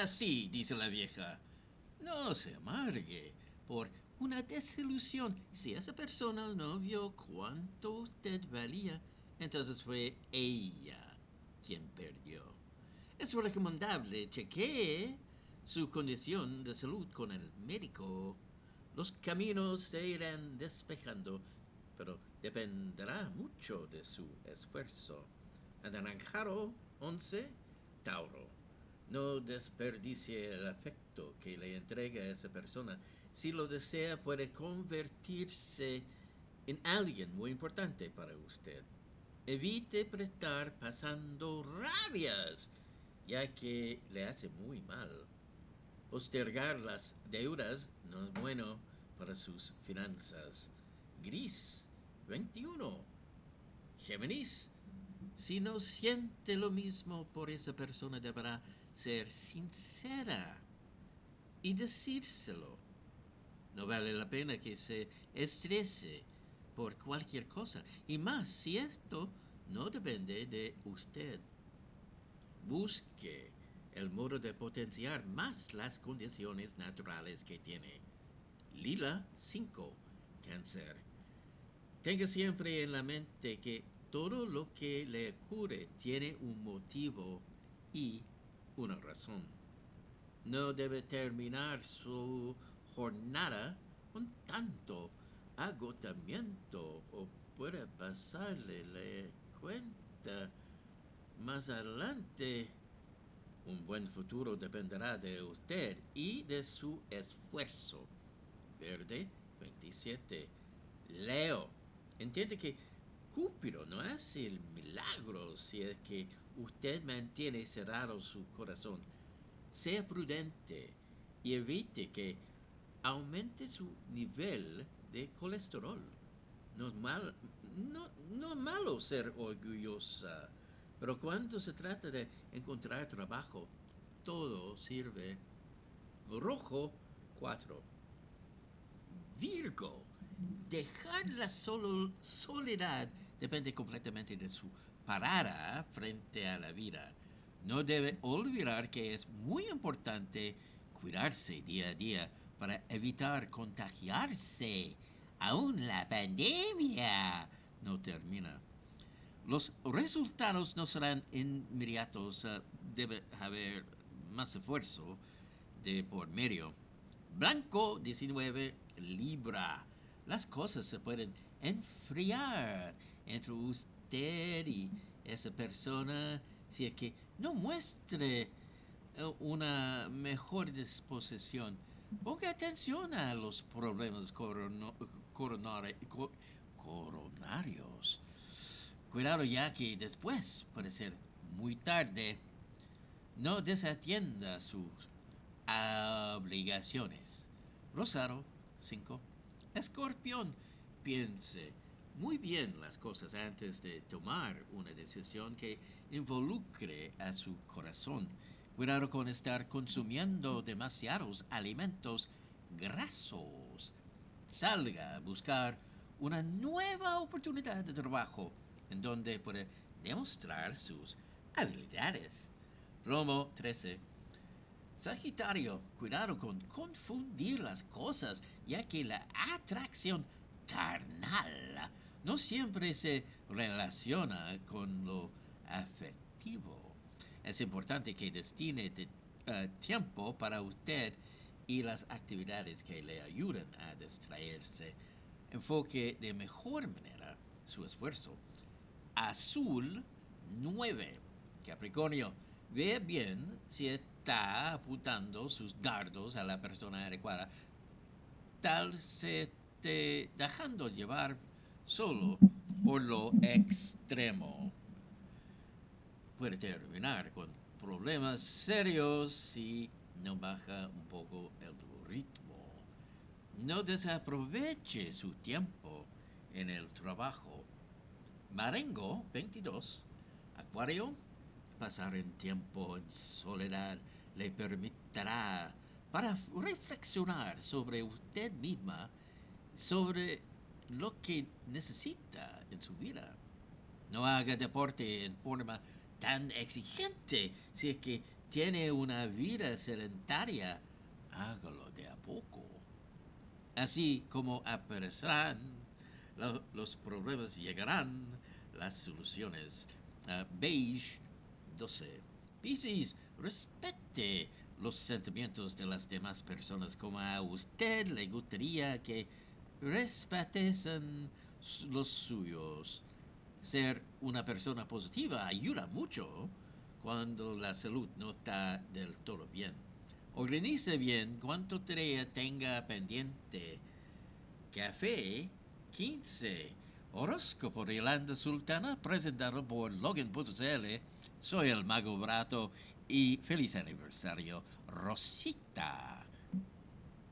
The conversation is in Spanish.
Ah, sí, dice la vieja. No se amargue por una desilusión. Si esa persona no vio cuánto usted valía, entonces fue ella quien perdió. Es recomendable chequee su condición de salud con el médico. Los caminos se irán despejando, pero dependerá mucho de su esfuerzo. Anaranjado 11, Tauro. No desperdicie el afecto que le entrega a esa persona. Si lo desea, puede convertirse en alguien muy importante para usted. Evite prestar pasando rabias, ya que le hace muy mal. Postergar las deudas no es bueno para sus finanzas. Gris 21. Géminis. Si no siente lo mismo por esa persona, deberá ser sincera y decírselo. No vale la pena que se estrese por cualquier cosa, y más si esto no depende de usted. Busque el modo de potenciar más las condiciones naturales que tiene. Lila 5, cáncer. Tenga siempre en la mente que todo lo que le ocurre tiene un motivo y una razón. No debe terminar su jornada con tanto agotamiento o puede pasarle la cuenta más adelante. Un buen futuro dependerá de usted y de su esfuerzo. Verde 27. Leo. Entiende que Cúpido no hace el milagro si es que usted mantiene cerrado su corazón. Sea prudente y evite que aumente su nivel de colesterol. No es, malo ser orgullosa, pero cuando se trata de encontrar trabajo, todo sirve. Rojo 4. Virgo. Dejar la soledad depende completamente de su parada frente a la vida. No debe olvidar que es muy importante cuidarse día a día para evitar contagiarse. Aún la pandemia no termina. Los resultados no serán inmediatos. Uh, debe haber más esfuerzo de por medio. Blanco 19, Libra. Las cosas se pueden enfriar entre usted y esa persona si es que no muestre eh, una mejor disposición. Ponga atención a los problemas coronarios. Cuidado ya que después puede ser muy tarde. No desatienda sus obligaciones. Rosaro 5. Escorpión, piense muy bien las cosas antes de tomar una decisión que involucre a su corazón. Cuidado con estar consumiendo demasiados alimentos grasos. Salga a buscar una nueva oportunidad de trabajo en donde puede demostrar sus habilidades. Romo 13. Sagitario, cuidado con confundir las cosas, ya que la atracción carnal no siempre se relaciona con lo afectivo. Es importante que destine eh, tiempo para usted y las actividades que le ayuden a distraerse. Enfoque de mejor manera su esfuerzo. Azul 9. Capricornio, ve bien si está apuntando sus dardos a la persona adecuada. Tal se dejando llevar solo por lo extremo. Puede terminar con problemas serios si no baja un poco el ritmo. No desaproveche su tiempo en el trabajo. Marengo 22. Acuario. Pasar en tiempo en soledad le permitirá para reflexionar sobre usted misma, sobre lo que necesita en su vida. No haga deporte en forma tan exigente si es que tiene una vida sedentaria, hágalo de a poco. Así como aparecerán, lo- los problemas llegarán, las soluciones. Ah, beige 12. Piscis, respete los sentimientos de las demás personas como a usted le gustaría que respeten s- los suyos. Ser una persona positiva ayuda mucho cuando la salud no está del todo bien. Organice bien cuánto tarea tenga pendiente. Café 15. Horóscopo de Yolanda Sultana presentado por Logan.cl. Soy el Mago Brato y feliz aniversario, Rosita.